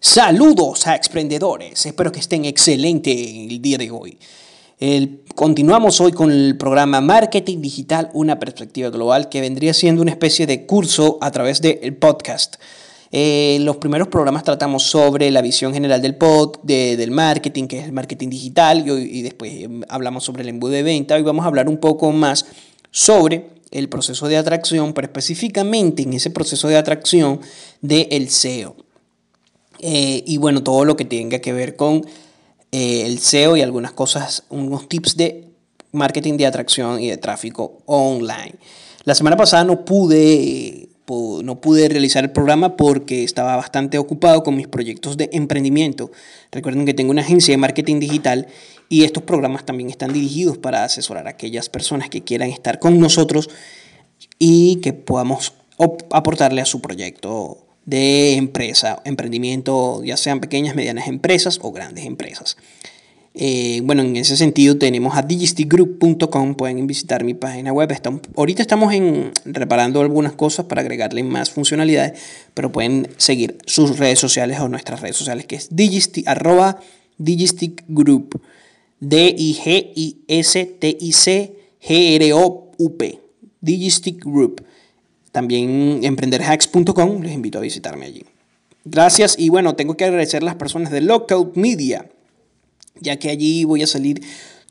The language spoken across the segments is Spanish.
Saludos a emprendedores, espero que estén excelente el día de hoy. continuamos hoy con el programa Marketing Digital, una perspectiva global, que vendría siendo una especie de curso a través del podcast. Eh, los primeros programas tratamos sobre la visión general del pod, del marketing, que es el marketing digital, y, y después em, hablamos sobre el embudo de venta. Hoy vamos a hablar un poco más sobre el proceso de atracción, pero específicamente en ese proceso de atracción del SEO. Eh, y bueno, todo lo que tenga que ver con eh, el SEO y algunas cosas, unos tips de marketing de atracción y de tráfico online. La semana pasada no pude, no pude realizar el programa porque estaba bastante ocupado con mis proyectos de emprendimiento. Recuerden que tengo una agencia de marketing digital y estos programas también están dirigidos para asesorar a aquellas personas que quieran estar con nosotros y que podamos aportarle a su proyecto de empresa, emprendimiento, ya sean pequeñas, medianas empresas o grandes empresas. Eh, bueno, en ese sentido tenemos a digistigroup.com, pueden visitar mi página web. Estamos, ahorita estamos en, reparando algunas cosas para agregarle más funcionalidades, pero pueden seguir sus redes sociales o nuestras redes sociales, que es digistic, arroba digisticgroup, D-I-G-I-S-T-I-C-G-R-O-U-P, Digistic Group. También emprenderhacks.com, les invito a visitarme allí. Gracias y bueno, tengo que agradecer a las personas de Lockout Media, ya que allí voy a salir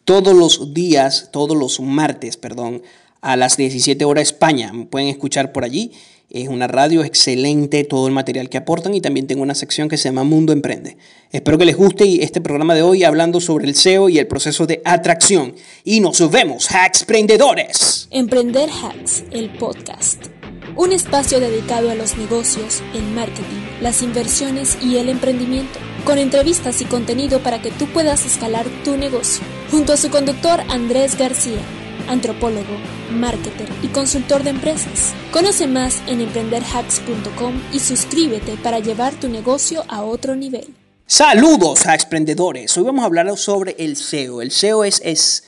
todos los días, todos los martes, perdón, a las 17 horas España. Me pueden escuchar por allí. Es una radio excelente, todo el material que aportan y también tengo una sección que se llama Mundo Emprende. Espero que les guste este programa de hoy hablando sobre el SEO y el proceso de atracción. Y nos vemos, hacks emprendedores. Emprender Hacks, el podcast un espacio dedicado a los negocios, el marketing, las inversiones y el emprendimiento, con entrevistas y contenido para que tú puedas escalar tu negocio, junto a su conductor Andrés García, antropólogo, marketer y consultor de empresas. Conoce más en emprenderhacks.com y suscríbete para llevar tu negocio a otro nivel. Saludos a emprendedores. Hoy vamos a hablar sobre el SEO. El SEO es, es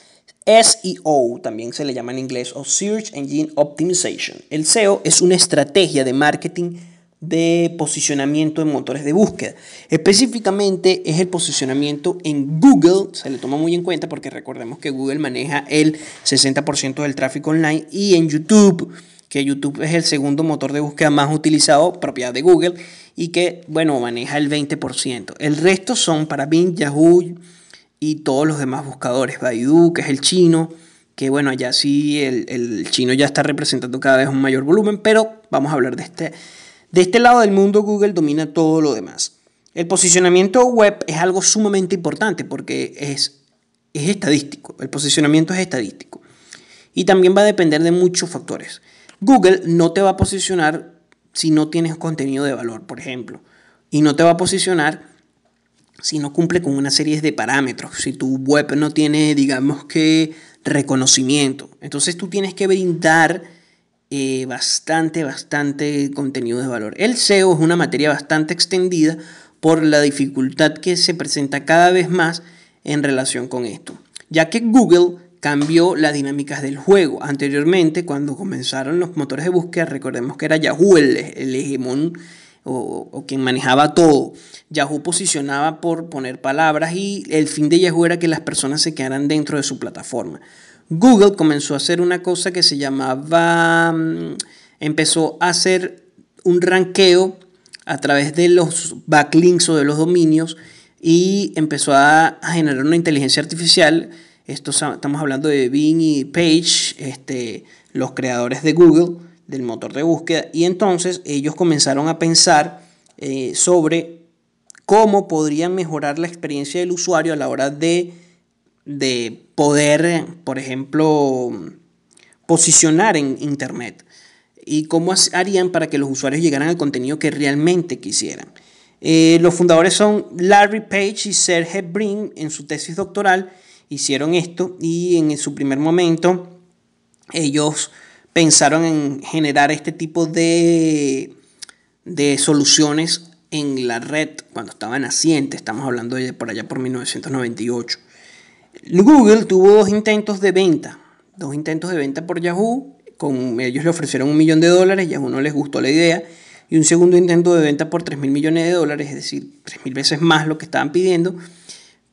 SEO también se le llama en inglés o Search Engine Optimization. El SEO es una estrategia de marketing de posicionamiento en motores de búsqueda. Específicamente es el posicionamiento en Google, se le toma muy en cuenta porque recordemos que Google maneja el 60% del tráfico online y en YouTube, que YouTube es el segundo motor de búsqueda más utilizado, propiedad de Google, y que, bueno, maneja el 20%. El resto son para Bing, Yahoo, y todos los demás buscadores. Baidu, que es el chino, que bueno, allá sí el, chino ya está representando cada vez un mayor volumen, pero vamos a hablar de este. De este lado del mundo, Google domina todo lo demás. El posicionamiento web es algo sumamente importante porque es, es estadístico. El posicionamiento es estadístico. Y también va a depender de muchos factores. Google no te va a posicionar si no tienes contenido de valor, por ejemplo. Y no te va a posicionar si no cumple con una serie de parámetros, si tu web no tiene, digamos que, reconocimiento. Entonces tú tienes que brindar eh, bastante, bastante contenido de valor. El SEO es una materia bastante extendida por la dificultad que se presenta cada vez más en relación con esto, ya que Google cambió las dinámicas del juego. Anteriormente, cuando comenzaron los motores de búsqueda, recordemos que era Yahoo el, el hegemón o, quien manejaba todo. Yahoo posicionaba por poner palabras y el fin de Yahoo era que las personas se quedaran dentro de su plataforma. Google comenzó a hacer una cosa que se llamaba, mm, empezó a hacer un ranqueo a través de los backlinks o de los dominios y empezó a, generar una inteligencia artificial. Esto estamos hablando de Bing y Page, este, los creadores de Google del motor de búsqueda y entonces ellos comenzaron a pensar eh, sobre cómo podrían mejorar la experiencia del usuario a la hora de, de poder, por ejemplo, posicionar en Internet y cómo harían para que los usuarios llegaran al contenido que realmente quisieran. Eh, los fundadores son Larry Page y Sergey Brin en su tesis doctoral hicieron esto y en su primer momento ellos pensaron en generar este tipo de, de soluciones en la red cuando estaba naciente, estamos hablando de por allá por 1998. Google tuvo dos intentos de venta, dos intentos de venta por Yahoo, con ellos le ofrecieron un millón de dólares, Yahoo no les gustó la idea. Y un segundo intento de venta por 3 mil millones de dólares, es decir, 3 mil veces más lo que estaban pidiendo,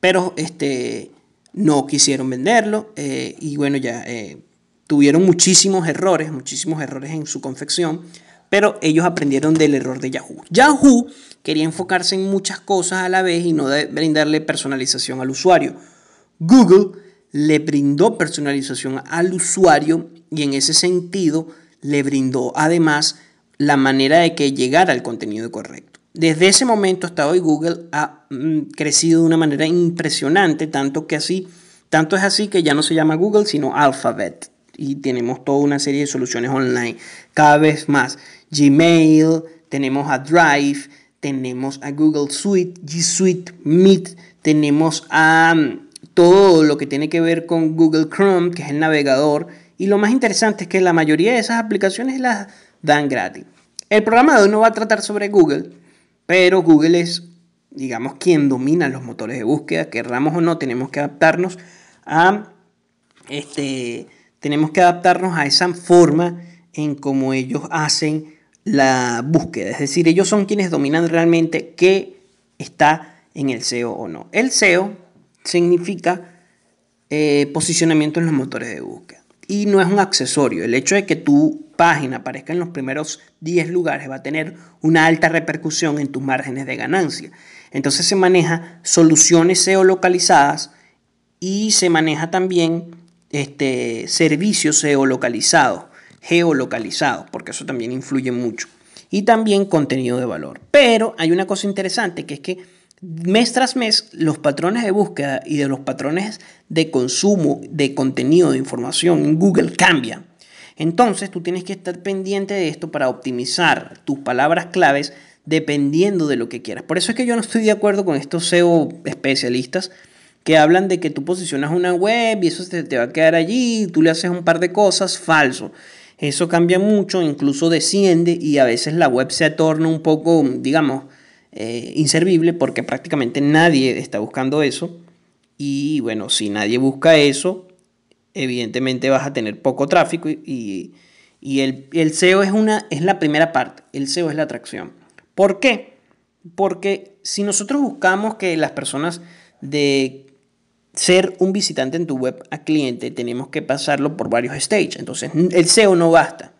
pero este, no quisieron venderlo eh, y bueno, ya eh, tuvieron muchísimos errores, muchísimos errores en su confección, pero ellos aprendieron del error de Yahoo. Yahoo quería enfocarse en muchas cosas a la vez y no brindarle personalización al usuario. Google le brindó personalización al usuario y en ese sentido le brindó además la manera de que llegara al contenido correcto. Desde ese momento hasta hoy Google ha mm, crecido de una manera impresionante, tanto que así, tanto es así que ya no se llama Google, sino Alphabet. Y tenemos toda una serie de soluciones online. Cada vez más Gmail, tenemos a Drive, tenemos a Google Suite, G Suite, Meet, tenemos a mm, todo lo que tiene que ver con Google Chrome, que es el navegador. Y lo más interesante es que la mayoría de esas aplicaciones las dan gratis. El programa de hoy no va a tratar sobre Google, pero Google es, digamos, quien domina los motores de búsqueda. Querramos o no, tenemos que adaptarnos a, este, tenemos que adaptarnos a esa forma en cómo ellos hacen la búsqueda. Es decir, ellos son quienes dominan realmente qué está en el SEO o no. El SEO significa eh, posicionamiento en los motores de búsqueda. Y no es un accesorio. El hecho de que tu página aparezca en los primeros 10 lugares va a tener una alta repercusión en tus márgenes de ganancia. Entonces se maneja soluciones SEO localizadas y se maneja también este, servicios SEO localizados, geolocalizados, porque eso también influye mucho. Y también contenido de valor. Pero hay una cosa interesante que es que mes tras mes los patrones de búsqueda y de los patrones de consumo de contenido de información en Google cambian. Entonces tú tienes que estar pendiente de esto para optimizar tus palabras claves dependiendo de lo que quieras. Por eso es que yo no estoy de acuerdo con estos SEO especialistas que hablan de que tú posicionas una web y eso te, te va a quedar allí, tú le haces un par de cosas, falso. Eso cambia mucho, incluso desciende y a veces la web se torna un poco, digamos, eh, inservible porque prácticamente nadie está buscando eso. Y bueno, si nadie busca eso, evidentemente vas a tener poco tráfico y, el, SEO es, una, es la primera parte, el SEO es la atracción. ¿Por qué? Porque si nosotros buscamos que las personas de ser un visitante en tu web a cliente, tenemos que pasarlo por varios stages. Entonces, el SEO no basta.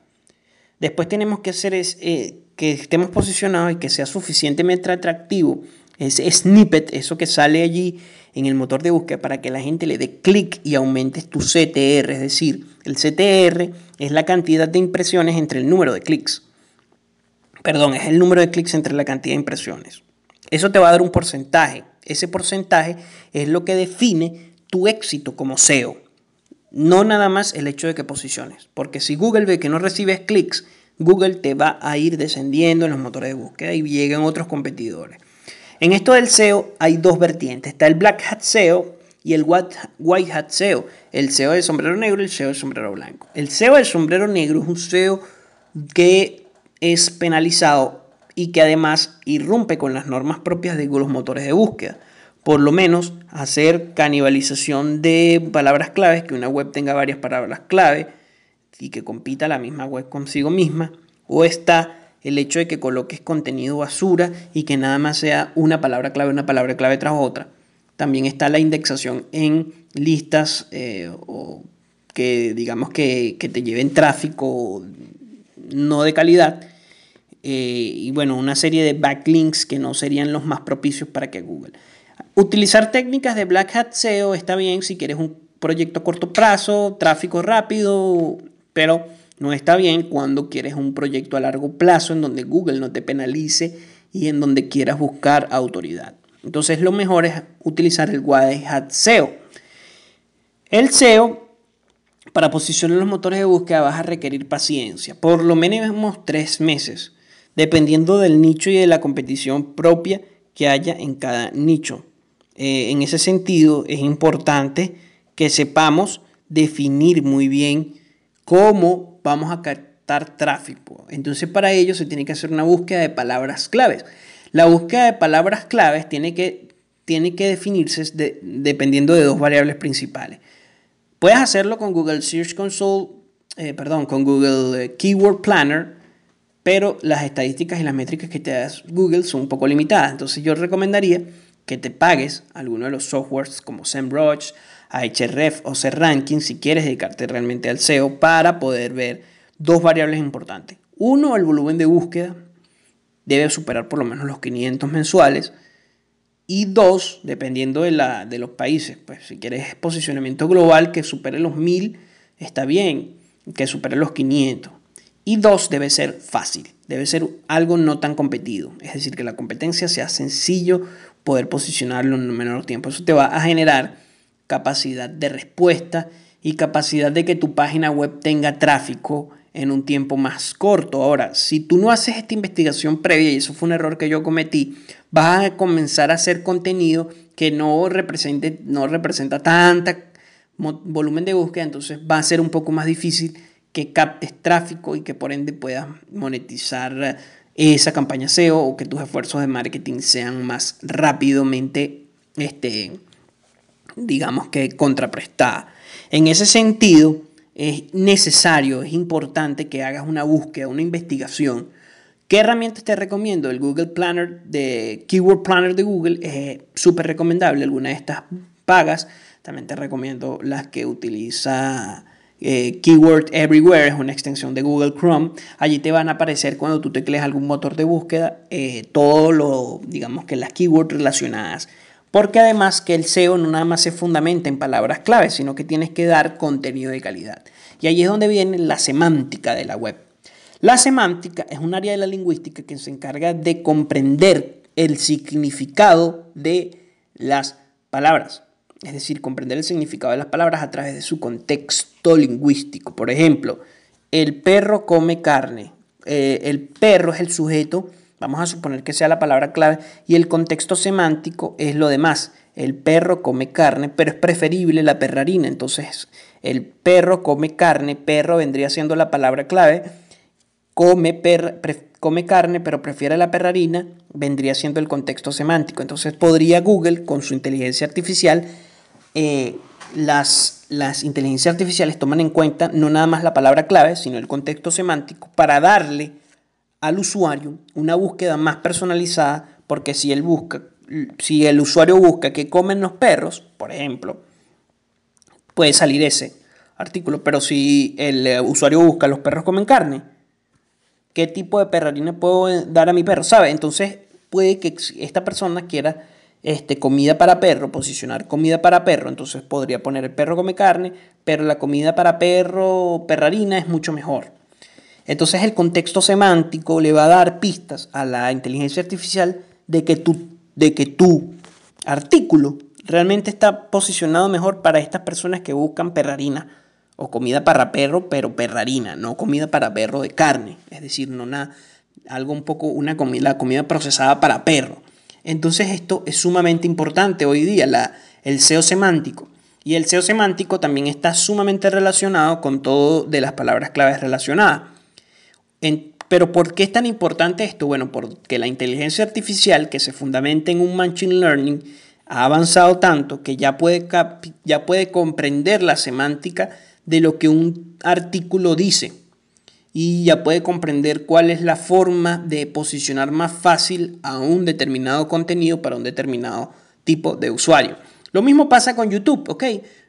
Después tenemos que hacer es, eh, que estemos posicionados y que sea suficientemente atractivo ese snippet, eso que sale allí en el motor de búsqueda para que la gente le dé clic y aumentes tu CTR. Es decir, el CTR es la cantidad de impresiones entre el número de clics. Perdón, es el número de clics entre la cantidad de impresiones. Eso te va a dar un porcentaje. Ese porcentaje es lo que define tu éxito como SEO. No nada más el hecho de que posiciones. Porque si Google ve que no recibes clics Google te va a ir descendiendo en los motores de búsqueda y llegan otros competidores. En esto del SEO hay dos vertientes. Está el Black Hat SEO y el White Hat SEO. El SEO del sombrero negro y el SEO del sombrero blanco. El SEO del sombrero negro es un SEO que es penalizado y que además irrumpe con las normas propias de los motores de búsqueda. Por lo menos hacer canibalización de palabras claves, que una web tenga varias palabras clave, y que compita la misma web consigo misma, o está el hecho de que coloques contenido basura y que nada más sea una palabra clave, una palabra clave tras otra. También está la indexación en listas eh, o que digamos que, te lleven tráfico no de calidad. Eh, y bueno, una serie de backlinks que no serían los más propicios para que Google. Utilizar técnicas de Black Hat SEO está bien si quieres un proyecto a corto plazo, tráfico rápido, pero no está bien cuando quieres un proyecto a largo plazo en donde Google no te penalice y en donde quieras buscar autoridad. Entonces lo mejor es utilizar el White Hat SEO. El SEO, para posicionar los motores de búsqueda vas a requerir paciencia, por lo menos tres meses, dependiendo del nicho y de la competición propia que haya en cada nicho. Eh, en ese sentido es importante que sepamos definir muy bien cómo vamos a captar tráfico. Entonces para ello se tiene que hacer una búsqueda de palabras claves. La búsqueda de palabras claves tiene que, tiene que definirse dependiendo de dos variables principales. Puedes hacerlo con Google Search Console, eh, perdón, con Google eh, Keyword Planner pero las estadísticas y las métricas que te da Google son un poco limitadas. Entonces yo recomendaría que te pagues alguno de los softwares como SEMrush, Ahref o SERranking si quieres dedicarte realmente al SEO para poder ver dos variables importantes. Uno, el volumen de búsqueda debe superar por lo menos los 500 mensuales. Y dos, dependiendo de, la, de los países, pues si quieres posicionamiento global que supere los 1000, está bien, que supere los 500. Y dos, debe ser fácil, debe ser algo no tan competido. Es decir, que la competencia sea sencillo poder posicionarlo en un menor tiempo. Eso te va a generar capacidad de respuesta y capacidad de que tu página web tenga tráfico en un tiempo más corto. Ahora, si tú no haces esta investigación previa, y eso fue un error que yo cometí, vas a comenzar a hacer contenido que no, represente, no representa tanta volumen de búsqueda, entonces va a ser un poco más difícil que captes tráfico y que por ende puedas monetizar esa campaña SEO o que tus esfuerzos de marketing sean más rápidamente, este, digamos que contraprestada. En ese sentido, es necesario, es importante que hagas una búsqueda, una investigación. ¿Qué herramientas te recomiendo? El Google Planner de Keyword Planner de Google es súper recomendable. Algunas de estas pagas. También te recomiendo las que utiliza eh, Keyword Everywhere, es una extensión de Google Chrome. Allí te van a aparecer cuando tú tecleas algún motor de búsqueda, eh, todo lo, digamos que las keywords relacionadas porque además que el SEO no nada más se fundamenta en palabras claves, sino que tienes que dar contenido de calidad. Y ahí es donde viene la semántica de la web. La semántica es un área de la lingüística que se encarga de comprender el significado de las palabras. Es decir, comprender el significado de las palabras a través de su contexto lingüístico. Por ejemplo, el perro come carne. Eh, el perro es el sujeto Vamos a suponer que sea la palabra clave y el contexto semántico es lo demás. El perro come carne, pero es preferible la perrarina. Entonces, el perro come carne, perro vendría siendo la palabra clave. Come, come carne, pero prefiere la perrarina, vendría siendo el contexto semántico. Entonces, podría Google, con su inteligencia artificial, eh, las, las inteligencias artificiales toman en cuenta no nada más la palabra clave, sino el contexto semántico para darle al usuario una búsqueda más personalizada, porque si él busca, si el usuario busca que comen los perros, por ejemplo, puede salir ese artículo, pero si el eh, usuario busca los perros comen carne, ¿qué tipo de perrarina puedo dar a mi perro? ¿Sabe? Entonces puede que esta persona quiera este, comida para perro, posicionar comida para perro, entonces podría poner el perro come carne, pero la comida para perro, perrarina es mucho mejor. Entonces el contexto semántico le va a dar pistas a la inteligencia artificial de que tu, de que tu artículo realmente está posicionado mejor para estas personas que buscan perrarina o comida para perro, pero perrarina, no comida para perro de carne, es decir, no nada, algo un poco una comida, comida procesada para perro. Entonces esto es sumamente importante hoy día, la, el SEO semántico. Y el SEO semántico también está sumamente relacionado con todo de las palabras claves relacionadas pero ¿por qué es tan importante esto? Bueno, porque la inteligencia artificial que se fundamenta en un machine learning ha avanzado tanto que ya puede, ya puede comprender la semántica de lo que un artículo dice y ya puede comprender cuál es la forma de posicionar más fácil a un determinado contenido para un determinado tipo de usuario. Lo mismo pasa con YouTube, ¿ok?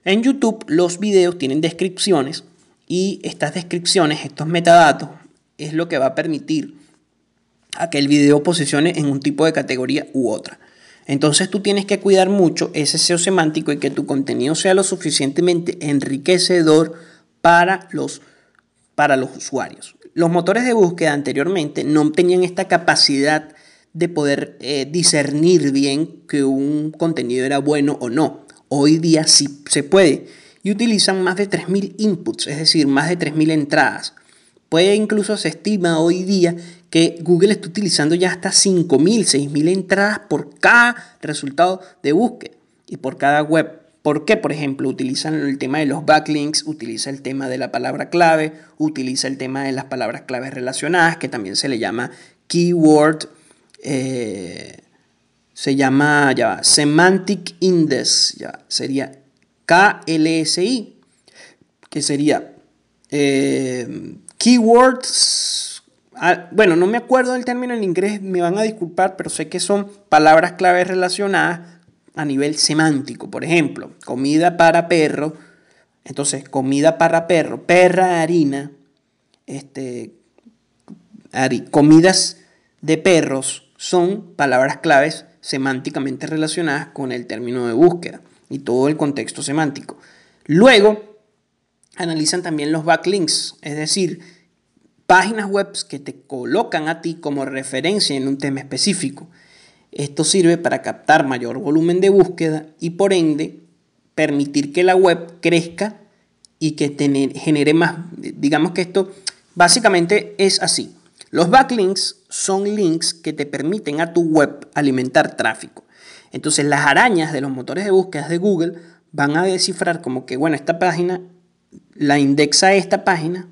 En YouTube los videos tienen descripciones y estas descripciones, estos metadatos, es lo que va a permitir a que el video posicione en un tipo de categoría u otra. Entonces tú tienes que cuidar mucho ese SEO semántico y que tu contenido sea lo suficientemente enriquecedor para los, para los usuarios. Los motores de búsqueda anteriormente no tenían esta capacidad de poder eh, discernir bien que un contenido era bueno o no. Hoy día sí se puede y utilizan más de 3.000 inputs, es decir, más de 3.000 entradas. Puede incluso se estima hoy día que Google está utilizando ya hasta 5.000, 6.000 entradas por cada resultado de búsqueda y por cada web. ¿Por qué? Por ejemplo, utilizan el tema de los backlinks, utiliza el tema de la palabra clave, utiliza el tema de las palabras claves relacionadas, que también se le llama keyword, eh, se llama ya Semantic Index, ya sería KLSI, que sería eh, Keywords Ah, bueno, no me acuerdo del término en inglés, me van a disculpar, pero sé que son palabras claves relacionadas a nivel semántico. Por ejemplo, comida para perro. Entonces, comida para perro, perra, harina, este, comidas de perros son palabras claves semánticamente relacionadas con el término de búsqueda y todo el contexto semántico. Luego, analizan también los backlinks, es decir, páginas web que te colocan a ti como referencia en un tema específico. Esto sirve para captar mayor volumen de búsqueda y por ende permitir que la web crezca y que genere más, digamos que esto básicamente es así. Los backlinks son links que te permiten a tu web alimentar tráfico. Entonces las arañas de los motores de búsqueda de Google van a descifrar como que, bueno, esta página la indexa esta página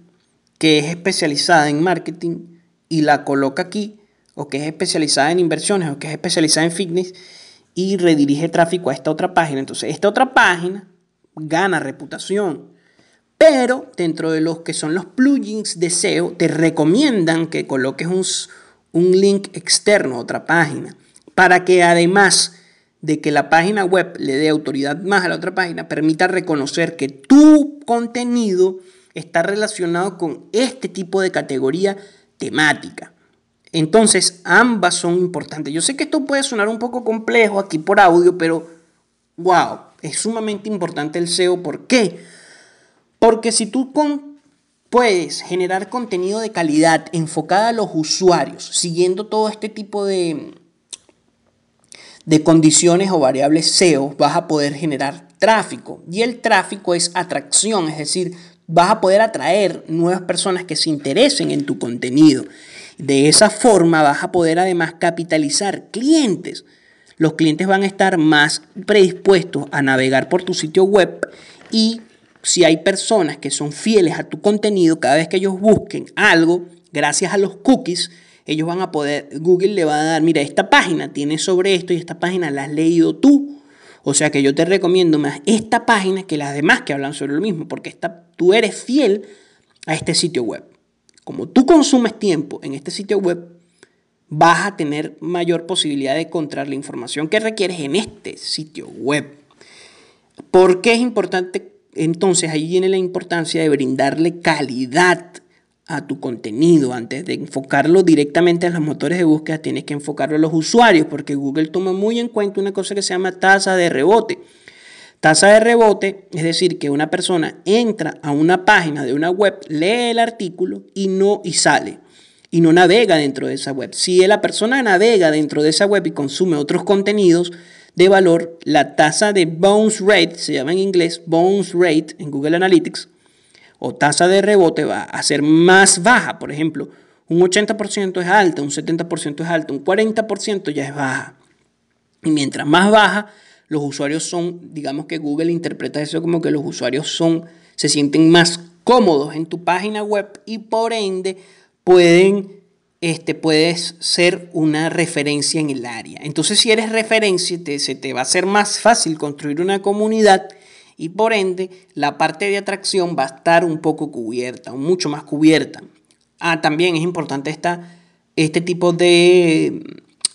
que es especializada en marketing y la coloca aquí, o que es especializada en inversiones, o que es especializada en fitness, y redirige tráfico a esta otra página. Entonces, esta otra página gana reputación. Pero dentro de los que son los plugins de SEO, te recomiendan que coloques un, un link externo a otra página, para que además de que la página web le dé autoridad más a la otra página, permita reconocer que tu contenido está relacionado con este tipo de categoría temática. Entonces, ambas son importantes. Yo sé que esto puede sonar un poco complejo aquí por audio, pero wow, es sumamente importante el SEO. ¿Por qué? Porque si tú puedes generar contenido de calidad enfocada a los usuarios, siguiendo todo este tipo de, de condiciones o variables SEO, vas a poder generar tráfico. Y el tráfico es atracción, es decir, vas a poder atraer nuevas personas que se interesen en tu contenido. De esa forma vas a poder además capitalizar clientes. Los clientes van a estar más predispuestos a navegar por tu sitio web y si hay personas que son fieles a tu contenido, cada vez que ellos busquen algo, gracias a los cookies, ellos van a poder, Google le va a dar, mira, esta página tiene sobre esto y esta página la has leído tú o sea que yo te recomiendo más esta página que las demás que hablan sobre lo mismo, porque esta, tú eres fiel a este sitio web. Como tú consumes tiempo en este sitio web, vas a tener mayor posibilidad de encontrar la información que requieres en este sitio web. ¿Por qué es importante? Entonces ahí viene la importancia de brindarle calidad a tu contenido. Antes de enfocarlo directamente a los motores de búsqueda, tienes que enfocarlo a los usuarios, porque Google toma muy en cuenta una cosa que se llama tasa de rebote. Tasa de rebote es decir, que una persona entra a una página de una web, lee el artículo y no y sale y no navega dentro de esa web. Si la persona navega dentro de esa web y consume otros contenidos de valor, la tasa de bounce rate, se llama en inglés bounce rate en Google Analytics, o tasa de rebote va a ser más baja. Por ejemplo, un 80% es alta, un 70% es alta, un 40% ya es baja. Y mientras más baja, los usuarios son, digamos que Google interpreta eso como que los usuarios son, se sienten más cómodos en tu página web y por ende pueden, este, puedes ser una referencia en el área. Entonces si eres referencia, te, se te va a ser más fácil construir una comunidad y por ende la parte de atracción va a estar un poco cubierta, mucho más cubierta. Ah, también es importante esta, este tipo de,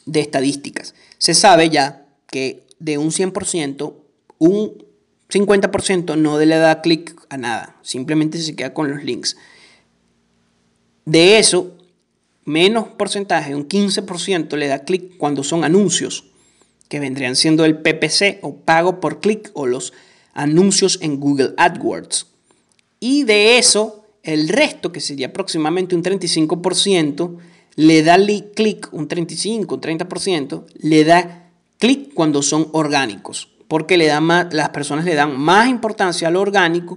de estadísticas. Se sabe ya que de un 100%, un 50% no le da clic a nada, simplemente se queda con los links. De eso, menos porcentaje, un 15% le da clic cuando son anuncios, que vendrían siendo el PPC o pago por clic o los anuncios en Google AdWords. Y de eso, el resto, que sería aproximadamente un 35%, le da clic, un 35, un 30%, le da clic cuando son orgánicos, porque le da más, las personas le dan más importancia a lo orgánico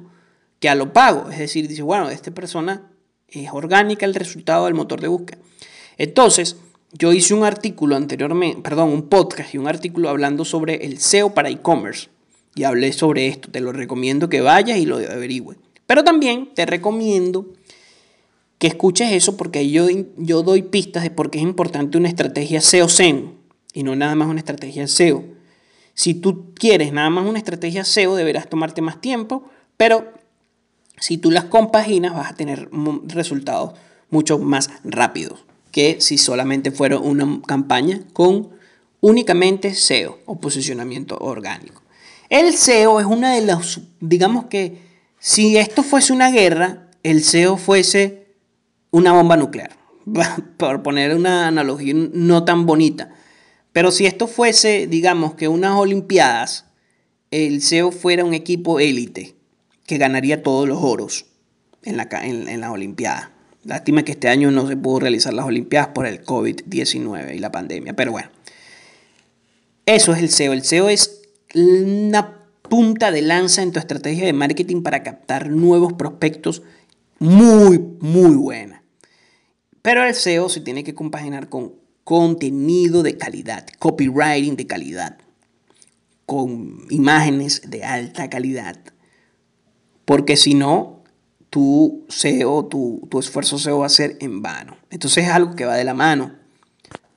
que a lo pago. Es decir, dice, bueno, esta persona es orgánica el resultado del motor de búsqueda. Entonces, yo hice un artículo anteriormente, perdón, un podcast y un artículo hablando sobre el SEO para e-commerce y hablé sobre esto. Te lo recomiendo que vayas y lo averigües. Pero también te recomiendo que escuches eso porque yo, yo doy pistas de por qué es importante una estrategia SEO-SEM y no nada más una estrategia SEO. Si tú quieres nada más una estrategia SEO, deberás tomarte más tiempo, pero si tú las compaginas vas a tener resultados mucho más rápidos que si solamente fuera una campaña con únicamente SEO o posicionamiento orgánico. El SEO es una de las, digamos que si esto fuese una guerra, el SEO fuese una bomba nuclear, por poner una analogía no tan bonita. Pero si esto fuese, digamos que unas Olimpiadas, el SEO fuera un equipo élite que ganaría todos los oros en la, en, en las Olimpiadas. Lástima que este año no se pudo realizar las Olimpiadas por el COVID-19 y la pandemia, pero bueno. Eso es el SEO. El SEO es una punta de lanza en tu estrategia de marketing para captar nuevos prospectos muy, muy buena. Pero el SEO se tiene que compaginar con contenido de calidad, copywriting de calidad, con imágenes de alta calidad. Porque si no, tu SEO, tu, tu esfuerzo SEO va a ser en vano. Entonces es algo que va de la mano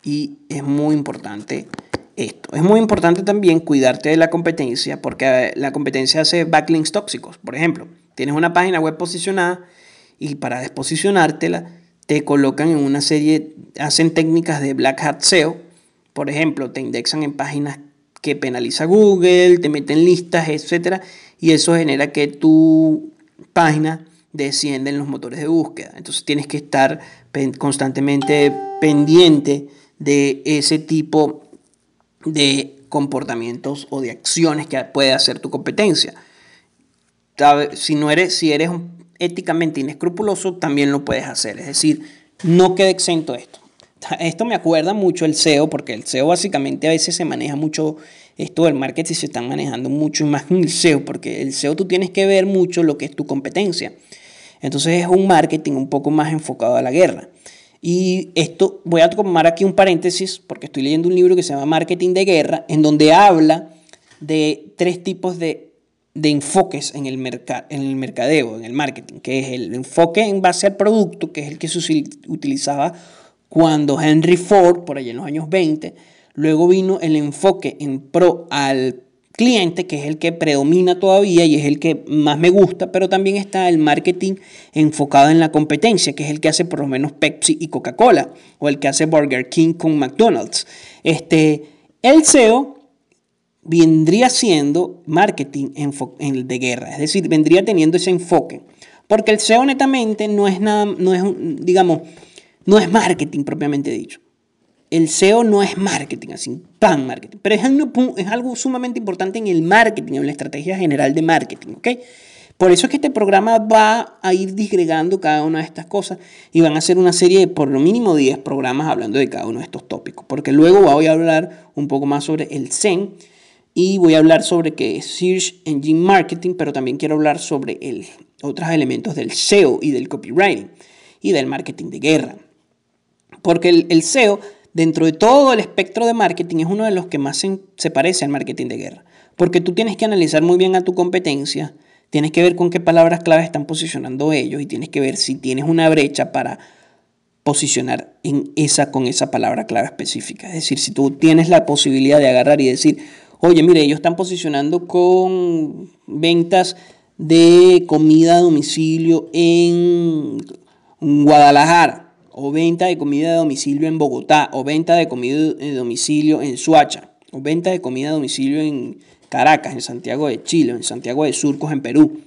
y es muy importante esto. Es muy importante también cuidarte de la competencia porque la competencia hace backlinks tóxicos. Por ejemplo, tienes una página web posicionada y para desposicionártela te colocan en una serie, hacen técnicas de black hat SEO. Por ejemplo, te indexan en páginas que penaliza Google, te meten listas, etc. Y eso genera que tu página descienda en los motores de búsqueda. Entonces tienes que estar constantemente pendiente de ese tipo de comportamientos o de acciones que puede hacer tu competencia. Si, no eres, si eres éticamente inescrupuloso, también lo puedes hacer. Es decir, no quede exento esto. Esto me acuerda mucho el SEO, porque el SEO básicamente a veces se maneja mucho, esto del marketing se está manejando mucho más en el SEO, porque el SEO tú tienes que ver mucho lo que es tu competencia. Entonces es un marketing un poco más enfocado a la guerra. Y esto, voy a tomar aquí un paréntesis porque estoy leyendo un libro que se llama Marketing de Guerra, en donde habla de tres tipos de, de enfoques en el, en el mercadeo, en el marketing, que es el enfoque en base al producto, que es el que se utilizaba cuando Henry Ford, por allá en los años 20, luego vino el enfoque en pro al cliente, que es el que predomina todavía y es el que más me gusta, pero también está el marketing enfocado en la competencia, que es el que hace por lo menos Pepsi y Coca-Cola, o el que hace Burger King con McDonald's. Este, el SEO vendría siendo marketing de guerra, es decir, vendría teniendo ese enfoque, porque el SEO netamente no es nada, no es, digamos, no es marketing propiamente dicho el SEO no es marketing, así, pan marketing, pero es algo, sumamente importante en el marketing, en la estrategia general de marketing, ¿ok? Por eso es que este programa va a ir disgregando cada una de estas cosas y van a hacer una serie de por lo mínimo 10 programas hablando de cada uno de estos tópicos, porque luego voy a hablar un poco más sobre el SEM y voy a hablar sobre qué es Search Engine Marketing, pero también quiero hablar sobre el, otros elementos del SEO y del copywriting y del marketing de guerra. Porque el, el SEO dentro de todo el espectro de marketing es uno de los que más se, parece al marketing de guerra. Porque tú tienes que analizar muy bien a tu competencia, tienes que ver con qué palabras clave están posicionando ellos y tienes que ver si tienes una brecha para posicionar en esa con esa palabra clave específica. Es decir, si tú tienes la posibilidad de agarrar y decir, oye, mire, ellos están posicionando con ventas de comida a domicilio en Guadalajara o venta de comida de domicilio en Bogotá, o venta de comida de domicilio en Suacha, o venta de comida de domicilio en Caracas, en Santiago de Chile, en Santiago de Surcos, en Perú.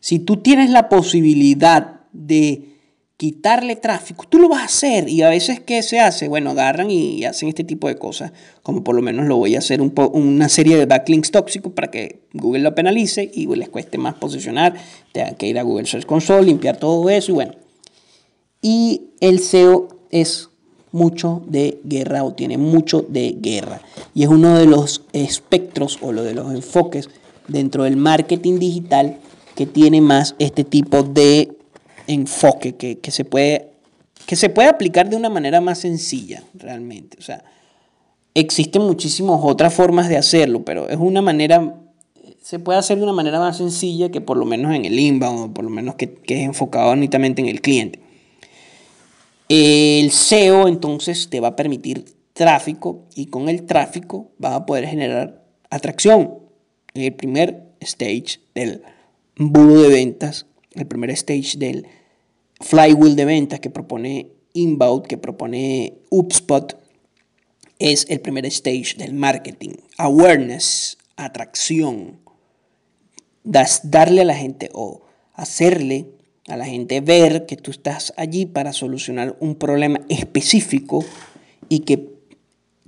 Si tú tienes la posibilidad de quitarle tráfico, tú lo vas a hacer. Y a veces, ¿qué se hace? Bueno, agarran y hacen este tipo de cosas, como por lo menos lo voy a hacer un una serie de backlinks tóxicos para que Google lo penalice y les cueste más posicionar. Tengan que ir a Google Search Console, limpiar todo eso y bueno, y el SEO es mucho de guerra o tiene mucho de guerra. Y es uno de los espectros o lo de los enfoques dentro del marketing digital que tiene más este tipo de enfoque que, se, puede, que se puede aplicar de una manera más sencilla realmente. O sea, existen muchísimas otras formas de hacerlo, pero es una manera, se puede hacer de una manera más sencilla que por lo menos en el inbound o por lo menos que, que es enfocado netamente en el cliente. El SEO entonces te va a permitir tráfico y con el tráfico va a poder generar atracción. El primer stage del budo de ventas, el primer stage del flywheel de ventas que propone Inbound, que propone UpSpot, es el primer stage del marketing. Awareness, atracción, darle a la gente o hacerle a la gente ver que tú estás allí para solucionar un problema específico y que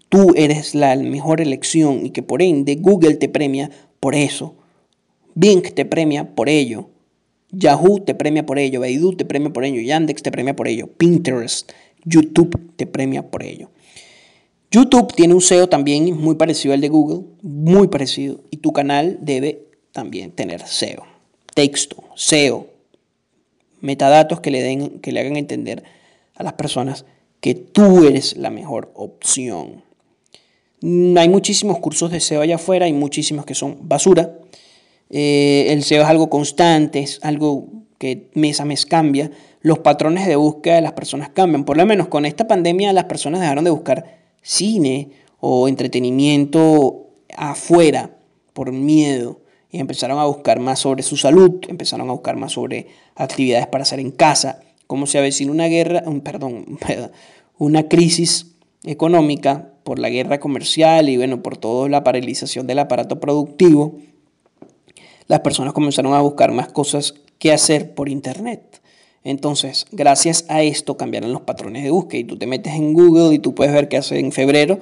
tú eres la mejor elección y que por ende Google te premia por eso. Bing te premia por ello. Yahoo te premia por ello. Baidu te premia por ello. Yandex te premia por ello. Pinterest, YouTube te premia por ello. YouTube tiene un SEO también muy parecido al de Google, muy parecido, y tu canal debe también tener SEO. Texto, SEO, metadatos que le, den, que le hagan entender a las personas que tú eres la mejor opción. Mm, hay muchísimos cursos de SEO allá afuera, hay muchísimos que son basura. Eh, el SEO es algo constante, es algo que mes a mes cambia. Los patrones de búsqueda de las personas cambian. Por lo menos con esta pandemia las personas dejaron de buscar cine o entretenimiento afuera por miedo y empezaron a buscar más sobre su salud, empezaron a buscar más sobre actividades para hacer en casa, como se avecina una guerra, perdón, una crisis económica por la guerra comercial y bueno, por toda la paralización del aparato productivo, las personas comenzaron a buscar más cosas que hacer por internet. Entonces, gracias a esto cambiaron los patrones de búsqueda y tú te metes en Google y tú puedes ver qué hace en febrero.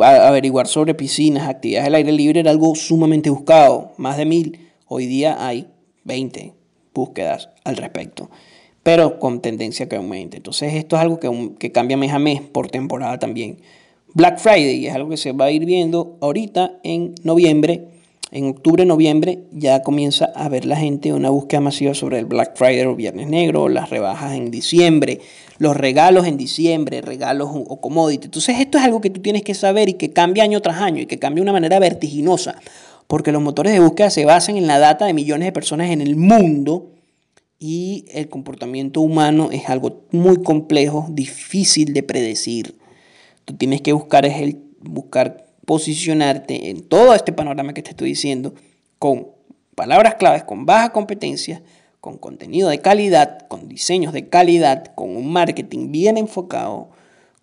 averiguar sobre piscinas, actividades al aire libre era algo sumamente buscado, más de mil. Hoy día hay 20 búsquedas al respecto, pero con tendencia que aumente. Entonces, esto es algo que, que cambia mes a mes por temporada también. Black Friday es algo que se va a ir viendo ahorita en noviembre en octubre, noviembre ya comienza a ver la gente una búsqueda masiva sobre el Black Friday o Viernes Negro, las rebajas en diciembre, los regalos en diciembre, regalos o commodity. Entonces esto es algo que tú tienes que saber y que cambia año tras año y que cambia de una manera vertiginosa, porque los motores de búsqueda se basan en la data de millones de personas en el mundo y el comportamiento humano es algo muy complejo, difícil de predecir. Tú tienes que buscar es el buscar posicionarte en todo este panorama que te estoy diciendo con palabras claves, con baja competencia, con contenido de calidad, con diseños de calidad, con un marketing bien enfocado,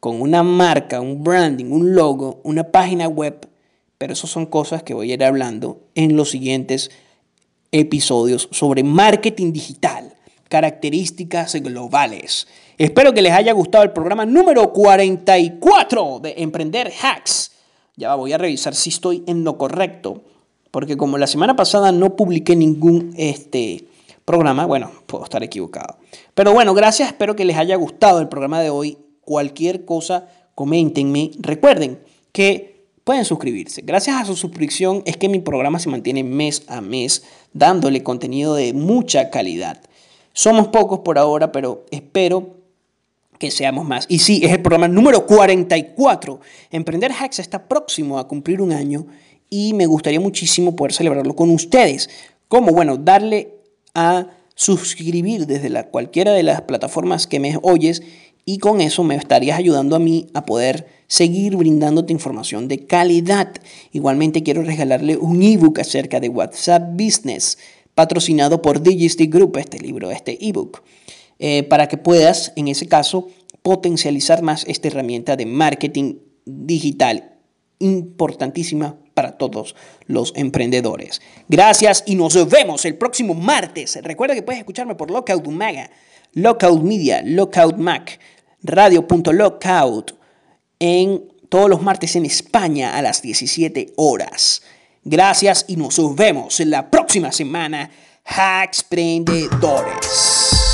con una marca, un branding, un logo, una página web. Pero eso son cosas que voy a ir hablando en los siguientes episodios sobre marketing digital, características globales. Espero que les haya gustado el programa número 44 de Emprender Hacks ya voy a revisar si estoy en lo correcto, porque como la semana pasada no publiqué ningún este, programa, bueno, puedo estar equivocado. Pero bueno, gracias, espero que les haya gustado el programa de hoy. Cualquier cosa, coméntenme. Recuerden que pueden suscribirse. Gracias a su suscripción es que mi programa se mantiene mes a mes dándole contenido de mucha calidad. Somos pocos por ahora, pero espero que seamos más. Y sí, es el programa número 44. Emprender Hacks está próximo a cumplir un año y me gustaría muchísimo poder celebrarlo con ustedes. Como, bueno, darle a suscribir desde la, cualquiera de las plataformas que me oyes y con eso me estarías ayudando a mí a poder seguir brindándote información de calidad. Igualmente quiero regalarle un ebook acerca de WhatsApp Business, patrocinado por Digistic Group, este libro, este ebook. Eh, para que puedas, en ese caso, potencializar más esta herramienta de marketing digital importantísima para todos los emprendedores. Gracias y nos vemos el próximo martes. Recuerda que puedes escucharme por Lockout Maga, Lockout Media, Lockout Mac, radio.lockout en todos los martes en España a las 17 horas. Gracias y nos vemos en la próxima semana. Hacks Prendedores.